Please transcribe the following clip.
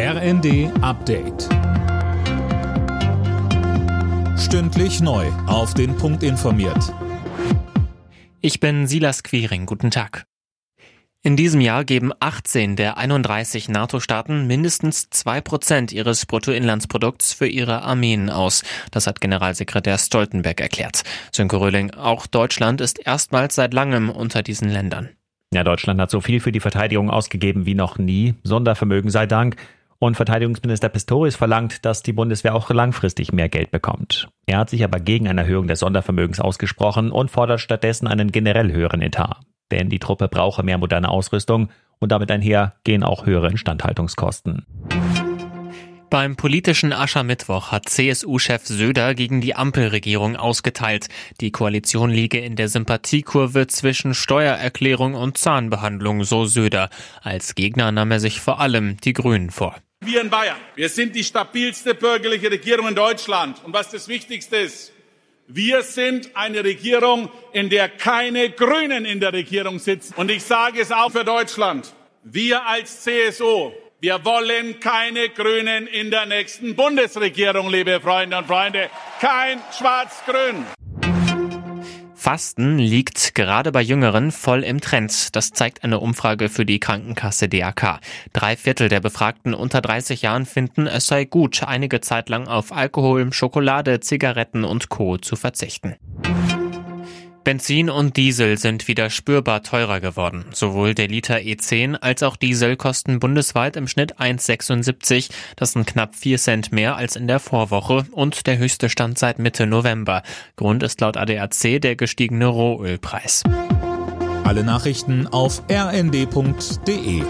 RND Update. Stündlich neu. Auf den Punkt informiert. Ich bin Silas Quiring. Guten Tag. In diesem Jahr geben 18 der 31 NATO-Staaten mindestens 2% ihres Bruttoinlandsprodukts für ihre Armeen aus. Das hat Generalsekretär Stoltenberg erklärt. Sönke Röhling, auch Deutschland ist erstmals seit langem unter diesen Ländern. Ja, Deutschland hat so viel für die Verteidigung ausgegeben wie noch nie. Sondervermögen sei Dank. Und Verteidigungsminister Pistorius verlangt, dass die Bundeswehr auch langfristig mehr Geld bekommt. Er hat sich aber gegen eine Erhöhung des Sondervermögens ausgesprochen und fordert stattdessen einen generell höheren Etat. Denn die Truppe brauche mehr moderne Ausrüstung und damit einher gehen auch höhere Instandhaltungskosten. Beim politischen Aschermittwoch hat CSU-Chef Söder gegen die Ampelregierung ausgeteilt. Die Koalition liege in der Sympathiekurve zwischen Steuererklärung und Zahnbehandlung, so Söder. Als Gegner nahm er sich vor allem die Grünen vor. Wir in Bayern, wir sind die stabilste bürgerliche Regierung in Deutschland. Und was das Wichtigste ist, wir sind eine Regierung, in der keine Grünen in der Regierung sitzen. Und ich sage es auch für Deutschland. Wir als CSU wir wollen keine Grünen in der nächsten Bundesregierung, liebe Freunde und Freunde. Kein Schwarz-Grün. Fasten liegt gerade bei Jüngeren voll im Trend. Das zeigt eine Umfrage für die Krankenkasse DAK. Drei Viertel der Befragten unter 30 Jahren finden, es sei gut, einige Zeit lang auf Alkohol, Schokolade, Zigaretten und Co. zu verzichten. Benzin und Diesel sind wieder spürbar teurer geworden. Sowohl der Liter E10 als auch Diesel kosten bundesweit im Schnitt 1,76. Das sind knapp 4 Cent mehr als in der Vorwoche und der höchste Stand seit Mitte November. Grund ist laut ADAC der gestiegene Rohölpreis. Alle Nachrichten auf rnd.de